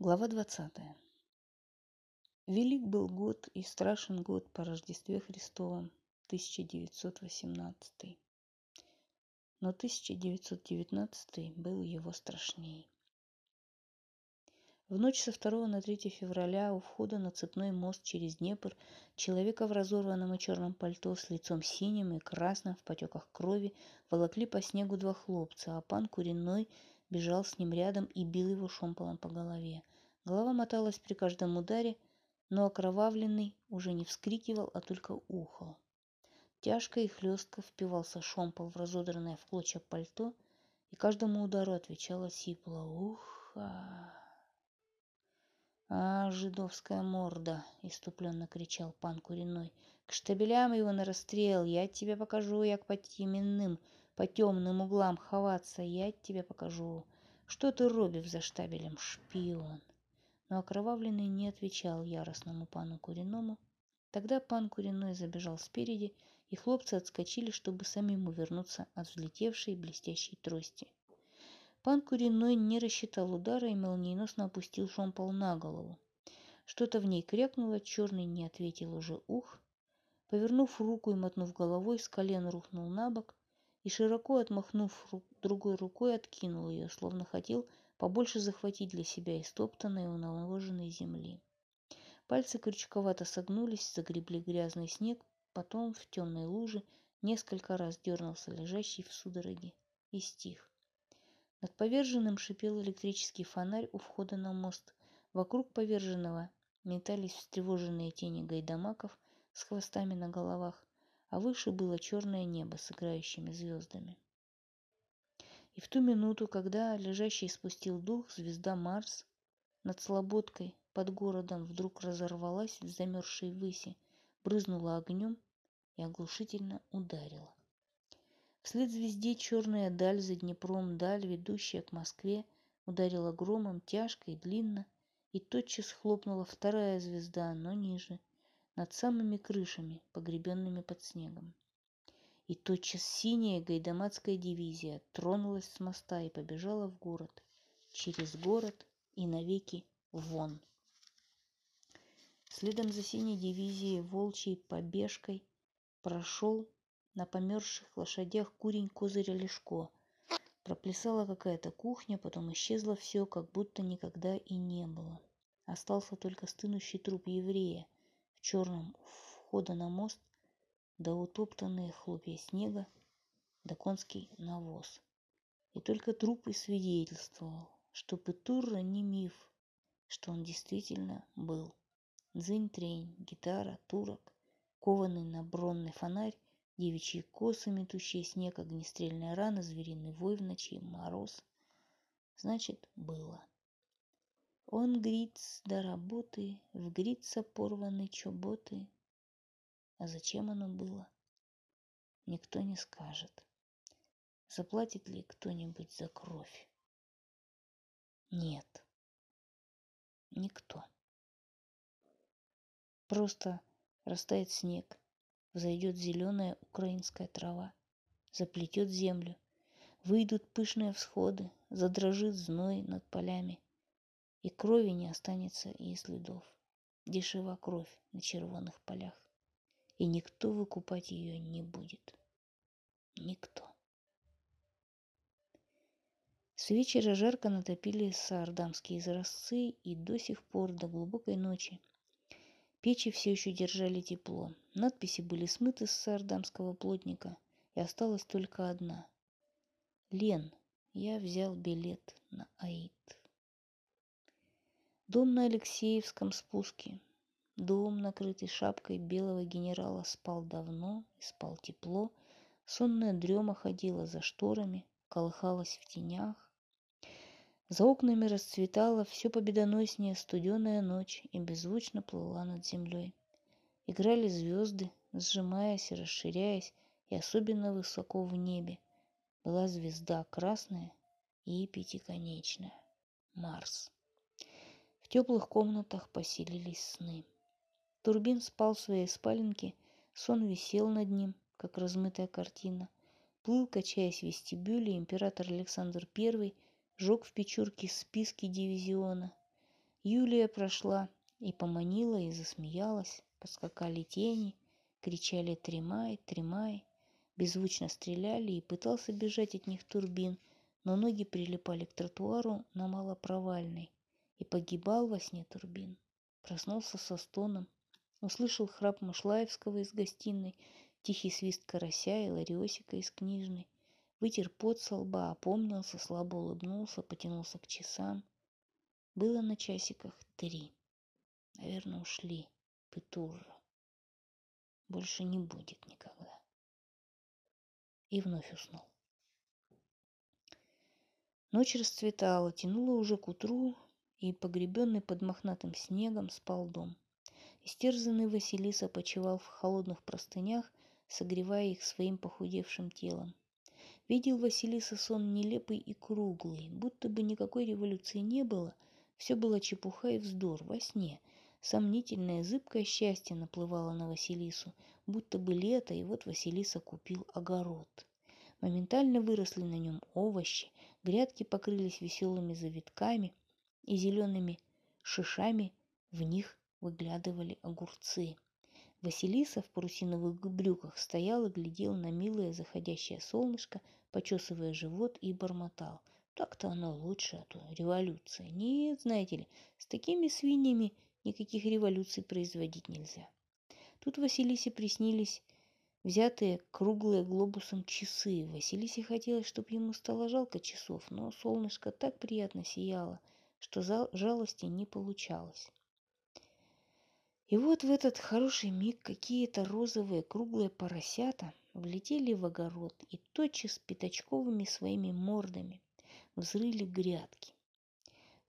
Глава 20. Велик был год и страшен год по Рождестве Христовом 1918. Но 1919 был его страшней. В ночь со 2 на 3 февраля у входа на цепной мост через Днепр человека в разорванном и черном пальто с лицом синим и красным в потеках крови волокли по снегу два хлопца, а пан Куриной – бежал с ним рядом и бил его шомполом по голове. Голова моталась при каждом ударе, но окровавленный уже не вскрикивал, а только ухал. Тяжко и хлестко впивался шомпол в разодранное в клочья пальто, и каждому удару отвечала сипло «Уха!» «А, жидовская морда!» — иступленно кричал пан Куриной. «К штабелям его на расстрел! Я тебе покажу, як по теменным по темным углам ховаться, я тебе покажу. Что ты робив за штабелем, шпион? Но окровавленный не отвечал яростному пану Куриному. Тогда пан Куриной забежал спереди, и хлопцы отскочили, чтобы самим увернуться от взлетевшей блестящей трости. Пан Куриной не рассчитал удара и молниеносно опустил шомпол на голову. Что-то в ней крякнуло, черный не ответил уже ух. Повернув руку и мотнув головой, с колен рухнул на бок, и, широко отмахнув другой рукой, откинул ее, словно хотел побольше захватить для себя истоптанной и наложенной земли. Пальцы крючковато согнулись, загребли грязный снег, потом в темной луже несколько раз дернулся лежащий в судороге и стих. Над поверженным шипел электрический фонарь у входа на мост. Вокруг поверженного метались встревоженные тени гайдамаков с хвостами на головах а выше было черное небо с играющими звездами. И в ту минуту, когда лежащий спустил дух, звезда Марс над Слободкой под городом вдруг разорвалась в замерзшей выси, брызнула огнем и оглушительно ударила. Вслед звезде черная даль за Днепром, даль, ведущая к Москве, ударила громом тяжко и длинно, и тотчас хлопнула вторая звезда, но ниже, над самыми крышами, погребенными под снегом. И тотчас синяя гайдамацкая дивизия тронулась с моста и побежала в город, через город и навеки вон. Следом за синей дивизией волчьей побежкой прошел на померзших лошадях курень Козыря Лешко. Проплясала какая-то кухня, потом исчезло все, как будто никогда и не было. Остался только стынущий труп еврея – в черном входа на мост, да утоптанные хлопья снега, да конский навоз. И только труп и свидетельствовал, что Петурра не миф, что он действительно был. Дзынь-трень, гитара, турок, кованый на бронный фонарь, девичьи косы, метущие снег, огнестрельная рана, звериный вой в ночи, мороз. Значит, было. Он гриц до работы, в грица порваны чоботы. А зачем оно было? Никто не скажет. Заплатит ли кто-нибудь за кровь? Нет. Никто. Просто растает снег, взойдет зеленая украинская трава, заплетет землю, выйдут пышные всходы, задрожит зной над полями – и крови не останется и следов. Дешева кровь на червоных полях, и никто выкупать ее не будет. Никто. С вечера жарко натопили саардамские изразцы, и до сих пор, до глубокой ночи, печи все еще держали тепло. Надписи были смыты с саардамского плотника, и осталась только одна. Лен, я взял билет на Аид. Дом на Алексеевском спуске. Дом, накрытый шапкой белого генерала, спал давно и спал тепло. Сонная дрема ходила за шторами, колыхалась в тенях. За окнами расцветала все победоноснее студеная ночь и беззвучно плыла над землей. Играли звезды, сжимаясь и расширяясь, и особенно высоко в небе была звезда красная и пятиконечная — Марс. В теплых комнатах поселились сны. Турбин спал в своей спаленке, сон висел над ним, как размытая картина. Плыл, качаясь в вестибюле, император Александр I жег в печурке списки дивизиона. Юлия прошла и поманила, и засмеялась. Поскакали тени, кричали «Тремай, тремай!» Беззвучно стреляли и пытался бежать от них турбин, но ноги прилипали к тротуару на малопровальной. И погибал во сне турбин. Проснулся со стоном, услышал храп Машлаевского из гостиной, тихий свист карася и лариосика из книжной. Вытер пот со лба, опомнился, слабо улыбнулся, потянулся к часам. Было на часиках три. Наверное, ушли. Петурра. Больше не будет никогда. И вновь уснул. Ночь расцветала, тянула уже к утру, и, погребенный под мохнатым снегом, спал дом. Истерзанный Василиса почевал в холодных простынях, согревая их своим похудевшим телом. Видел Василиса сон нелепый и круглый, будто бы никакой революции не было, все было чепуха и вздор во сне. Сомнительное, зыбкое счастье наплывало на Василису, будто бы лето, и вот Василиса купил огород. Моментально выросли на нем овощи, грядки покрылись веселыми завитками и зелеными шишами, в них выглядывали огурцы. Василиса в парусиновых брюках стоял и глядел на милое заходящее солнышко, почесывая живот и бормотал. Так-то оно лучше, а то революция. Нет, знаете ли, с такими свиньями никаких революций производить нельзя. Тут Василисе приснились взятые круглые глобусом часы. Василисе хотелось, чтобы ему стало жалко часов, но солнышко так приятно сияло, что жалости не получалось. И вот в этот хороший миг какие-то розовые круглые поросята влетели в огород и тотчас пятачковыми своими мордами взрыли грядки.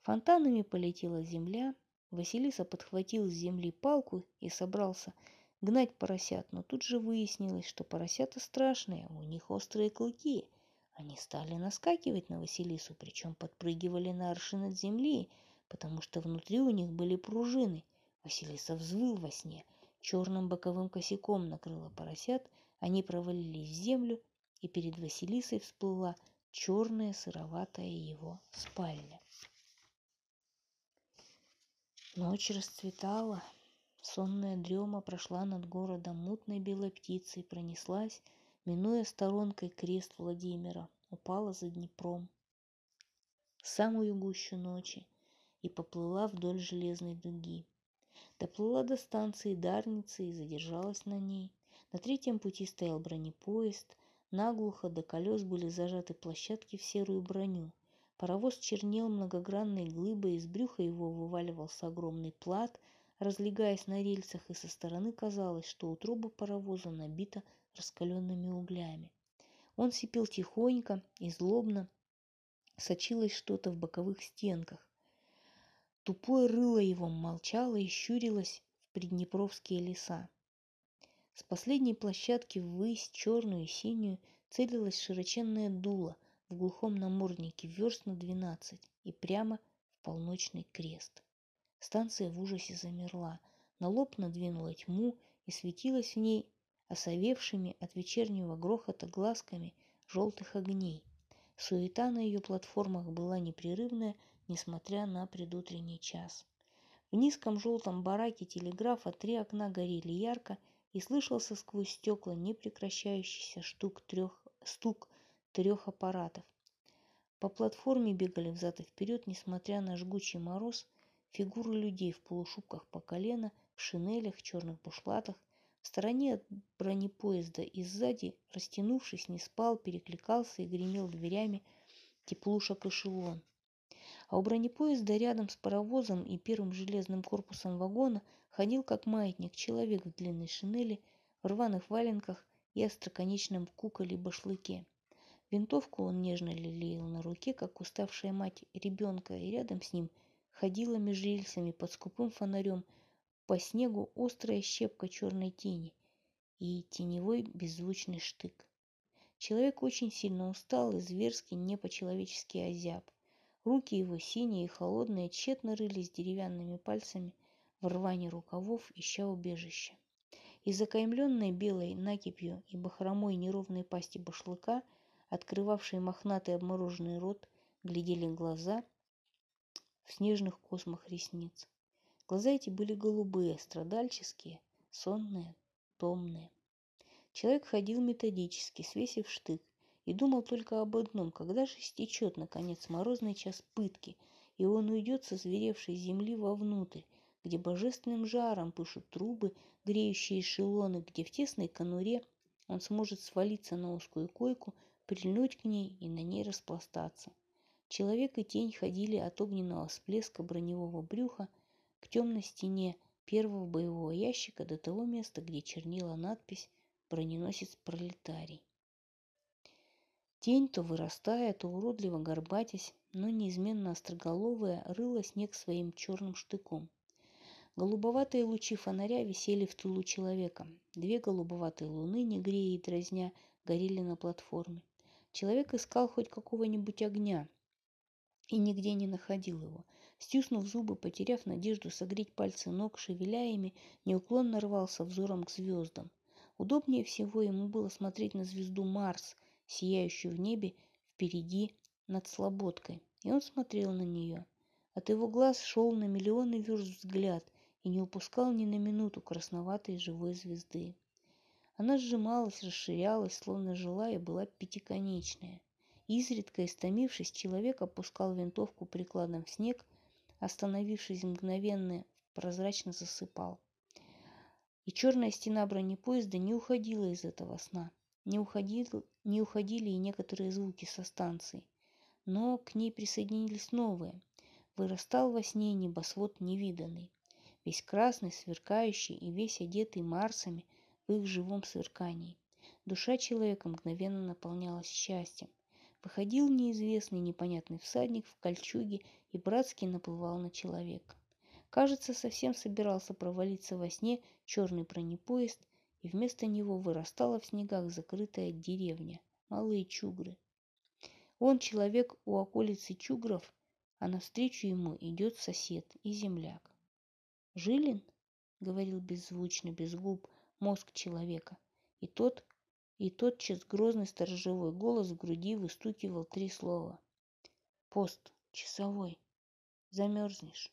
Фонтанами полетела земля, Василиса подхватил с земли палку и собрался гнать поросят, но тут же выяснилось, что поросята страшные, у них острые клыки. Они стали наскакивать на Василису, причем подпрыгивали на аршин от земли, потому что внутри у них были пружины. Василиса взвыл во сне, черным боковым косяком накрыла поросят, они провалились в землю, и перед Василисой всплыла черная сыроватая его спальня. Ночь расцветала, сонная дрема прошла над городом мутной белой птицей, пронеслась, минуя сторонкой крест Владимира, упала за Днепром. самую гущу ночи и поплыла вдоль железной дуги. Доплыла до станции Дарницы и задержалась на ней. На третьем пути стоял бронепоезд, наглухо до колес были зажаты площадки в серую броню. Паровоз чернел многогранной глыбой, из брюха его вываливался огромный плат, разлегаясь на рельсах, и со стороны казалось, что утроба паровоза набита раскаленными углями. Он сипел тихонько и злобно, сочилось что-то в боковых стенках. Тупое рыло его молчало и щурилось в приднепровские леса. С последней площадки ввысь, черную и синюю, целилась широченная дуло – в глухом наморднике верст на двенадцать и прямо в полночный крест. Станция в ужасе замерла, на лоб надвинула тьму и светилась в ней осовевшими от вечернего грохота глазками желтых огней. Суета на ее платформах была непрерывная, несмотря на предутренний час. В низком желтом бараке телеграфа три окна горели ярко, и слышался сквозь стекла непрекращающийся штук трех, стук трех аппаратов. По платформе бегали взад и вперед, несмотря на жгучий мороз, фигуры людей в полушубках по колено, в шинелях, черных бушлатах. В стороне от бронепоезда и сзади, растянувшись, не спал, перекликался и гремел дверями теплушек эшелон. А у бронепоезда рядом с паровозом и первым железным корпусом вагона ходил как маятник человек в длинной шинели, в рваных валенках и остроконечном куколе-башлыке. Винтовку он нежно лелеял на руке, как уставшая мать ребенка, и рядом с ним ходила между рельсами под скупым фонарем по снегу острая щепка черной тени и теневой беззвучный штык. Человек очень сильно устал и зверски не по-человечески озяб. Руки его синие и холодные тщетно рылись деревянными пальцами в рване рукавов, ища убежища. Из закаймленной белой накипью и бахромой неровной пасти башлыка – открывавшие мохнатый обмороженный рот, глядели глаза в снежных космах ресниц. Глаза эти были голубые, страдальческие, сонные, томные. Человек ходил методически, свесив штык, и думал только об одном, когда же стечет, наконец, морозный час пытки, и он уйдет со зверевшей земли вовнутрь, где божественным жаром пышут трубы, греющие эшелоны, где в тесной конуре он сможет свалиться на узкую койку, прильнуть к ней и на ней распластаться. Человек и тень ходили от огненного всплеска броневого брюха к темной стене первого боевого ящика до того места, где чернила надпись «Броненосец пролетарий». Тень, то вырастая, то уродливо горбатясь, но неизменно остроголовая, рыла снег своим черным штыком. Голубоватые лучи фонаря висели в тылу человека. Две голубоватые луны, не грея и дразня, горели на платформе. Человек искал хоть какого-нибудь огня и нигде не находил его. Стиснув зубы, потеряв надежду согреть пальцы ног, шевеля ими, неуклонно рвался взором к звездам. Удобнее всего ему было смотреть на звезду Марс, сияющую в небе впереди над Слободкой. И он смотрел на нее. От его глаз шел на миллионы верст взгляд – и не упускал ни на минуту красноватой живой звезды. Она сжималась, расширялась, словно жила и была пятиконечная. Изредка, истомившись, человек опускал винтовку прикладом в снег, остановившись мгновенно, прозрачно засыпал. И черная стена бронепоезда не уходила из этого сна. Не, уходил, не уходили и некоторые звуки со станции. Но к ней присоединились новые. Вырастал во сне небосвод невиданный весь красный, сверкающий и весь одетый Марсами в их живом сверкании. Душа человека мгновенно наполнялась счастьем. Выходил неизвестный непонятный всадник в кольчуге и братски наплывал на человека. Кажется, совсем собирался провалиться во сне черный бронепоезд, и вместо него вырастала в снегах закрытая деревня, малые чугры. Он человек у околицы чугров, а навстречу ему идет сосед и земляк. Жилин, говорил беззвучно, без губ, мозг человека. И тот, и тотчас грозный сторожевой голос в груди выстукивал три слова. Пост, часовой, замерзнешь.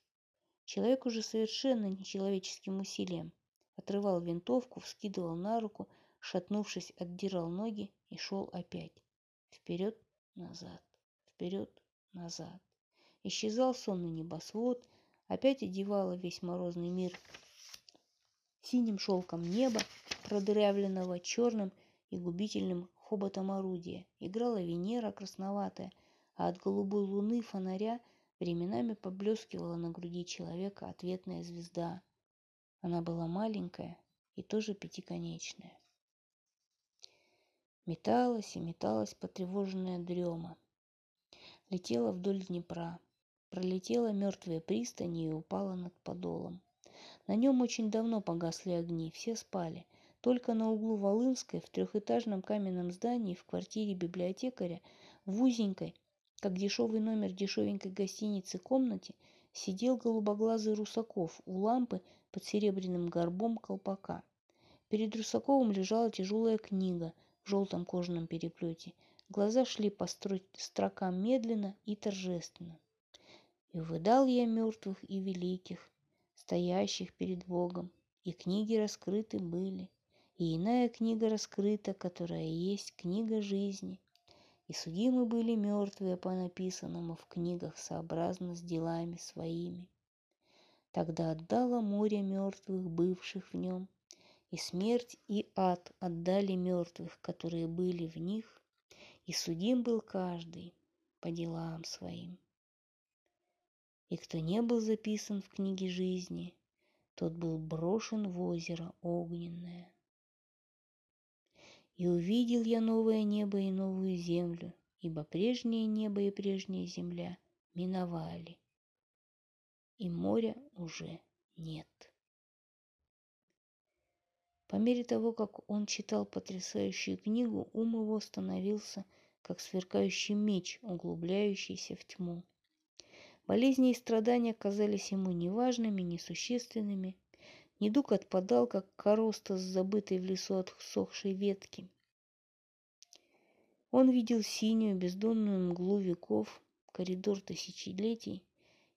Человек уже совершенно нечеловеческим усилием отрывал винтовку, вскидывал на руку, шатнувшись, отдирал ноги и шел опять. Вперед, назад, вперед, назад. Исчезал сонный небосвод, опять одевала весь морозный мир синим шелком неба, продырявленного черным и губительным хоботом орудия. Играла Венера красноватая, а от голубой луны фонаря временами поблескивала на груди человека ответная звезда. Она была маленькая и тоже пятиконечная. Металась и металась потревоженная дрема. Летела вдоль Днепра, пролетела мертвые пристани и упала над подолом. На нем очень давно погасли огни, все спали. Только на углу Волынской, в трехэтажном каменном здании, в квартире библиотекаря, в узенькой, как дешевый номер дешевенькой гостиницы комнате, сидел голубоглазый Русаков у лампы под серебряным горбом колпака. Перед Русаковым лежала тяжелая книга в желтом кожаном переплете. Глаза шли по строкам медленно и торжественно. И увидал я мертвых и великих, стоящих перед Богом, и книги раскрыты были, и иная книга раскрыта, которая есть книга жизни. И судимы были мертвые по написанному в книгах сообразно с делами своими. Тогда отдало море мертвых, бывших в нем, и смерть и ад отдали мертвых, которые были в них, и судим был каждый по делам своим. И кто не был записан в книге жизни, тот был брошен в озеро огненное. И увидел я новое небо и новую землю, ибо прежнее небо и прежняя земля миновали, и моря уже нет. По мере того, как он читал потрясающую книгу, ум его становился, как сверкающий меч, углубляющийся в тьму. Болезни и страдания казались ему неважными, несущественными. Недуг отпадал, как короста с забытой в лесу отсохшей ветки. Он видел синюю бездонную мглу веков, коридор тысячелетий,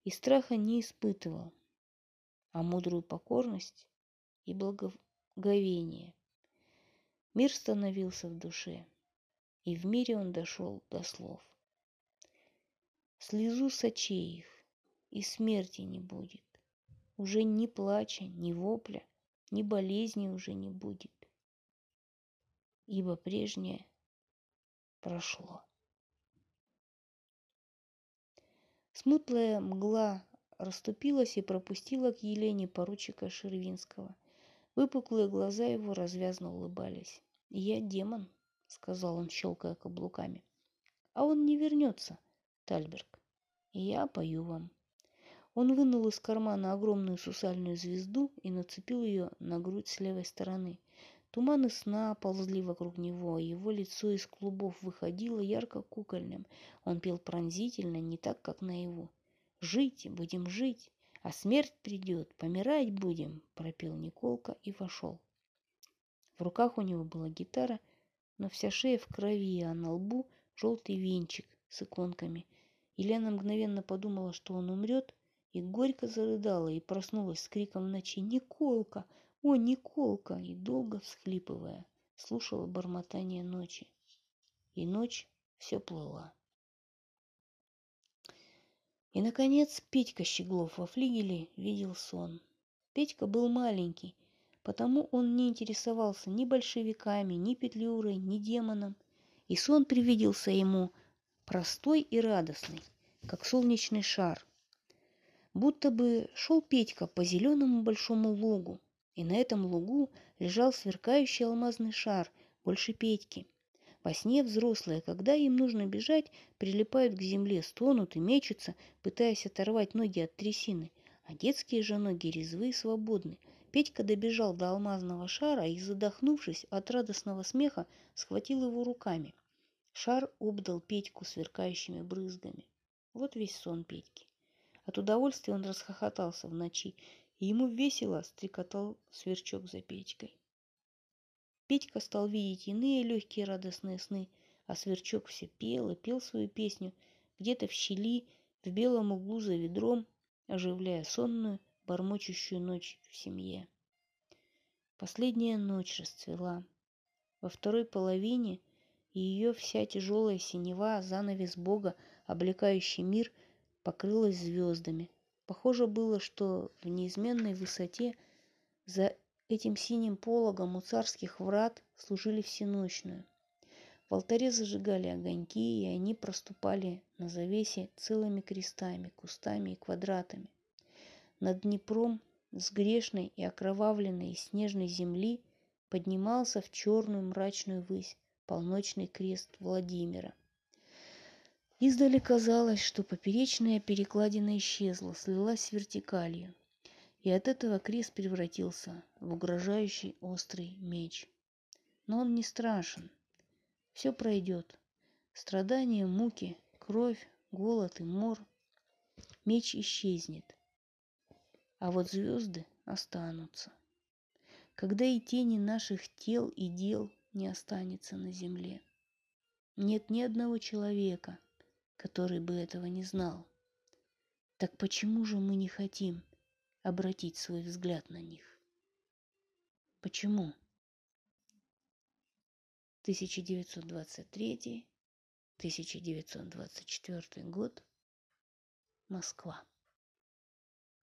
и страха не испытывал, а мудрую покорность и благоговение. Мир становился в душе, и в мире он дошел до слов. Слезу с очей их, и смерти не будет. Уже ни плача, ни вопля, ни болезни уже не будет, ибо прежнее прошло. Смутлая мгла расступилась и пропустила к Елене поручика Шервинского. Выпуклые глаза его развязно улыбались. «Я демон», — сказал он, щелкая каблуками. «А он не вернется, Тальберг. Я пою вам». Он вынул из кармана огромную сусальную звезду и нацепил ее на грудь с левой стороны. Туманы сна ползли вокруг него, его лицо из клубов выходило ярко кукольным. Он пел пронзительно, не так, как наяву. «Жить, будем жить, а смерть придет, помирать будем», — пропел Николка и вошел. В руках у него была гитара, но вся шея в крови, а на лбу желтый венчик с иконками. Елена мгновенно подумала, что он умрет, и горько зарыдала и проснулась с криком ночи «Николка! «О, Николка!» и долго всхлипывая, слушала бормотание ночи. И ночь все плыла. И, наконец, Петька Щеглов во флигеле видел сон. Петька был маленький, потому он не интересовался ни большевиками, ни петлюрой, ни демоном. И сон привиделся ему простой и радостный, как солнечный шар. Будто бы шел Петька по зеленому большому лугу, и на этом лугу лежал сверкающий алмазный шар, больше Петьки. Во сне взрослые, когда им нужно бежать, прилипают к земле, стонут и мечутся, пытаясь оторвать ноги от трясины, а детские же ноги резвы и свободны. Петька добежал до алмазного шара и, задохнувшись от радостного смеха, схватил его руками. Шар обдал Петьку сверкающими брызгами. Вот весь сон Петьки. От удовольствия он расхохотался в ночи и ему весело стрекотал сверчок за печкой. Петька стал видеть иные легкие радостные сны, а сверчок все пел и пел свою песню где-то в щели, в белом углу за ведром, оживляя сонную, бормочущую ночь в семье. Последняя ночь расцвела. Во второй половине ее вся тяжелая синева, занавес Бога, облекающий мир, покрылась звездами – Похоже было, что в неизменной высоте за этим синим пологом у царских врат служили всеночную. В алтаре зажигали огоньки, и они проступали на завесе целыми крестами, кустами и квадратами. Над Днепром с грешной и окровавленной снежной земли поднимался в черную мрачную высь полночный крест Владимира. Издали казалось, что поперечная перекладина исчезла, слилась с вертикалью, и от этого крест превратился в угрожающий острый меч. Но он не страшен. Все пройдет. Страдания, муки, кровь, голод и мор. Меч исчезнет. А вот звезды останутся. Когда и тени наших тел и дел не останется на земле. Нет ни одного человека – который бы этого не знал. Так почему же мы не хотим обратить свой взгляд на них? Почему? 1923-1924 год. Москва.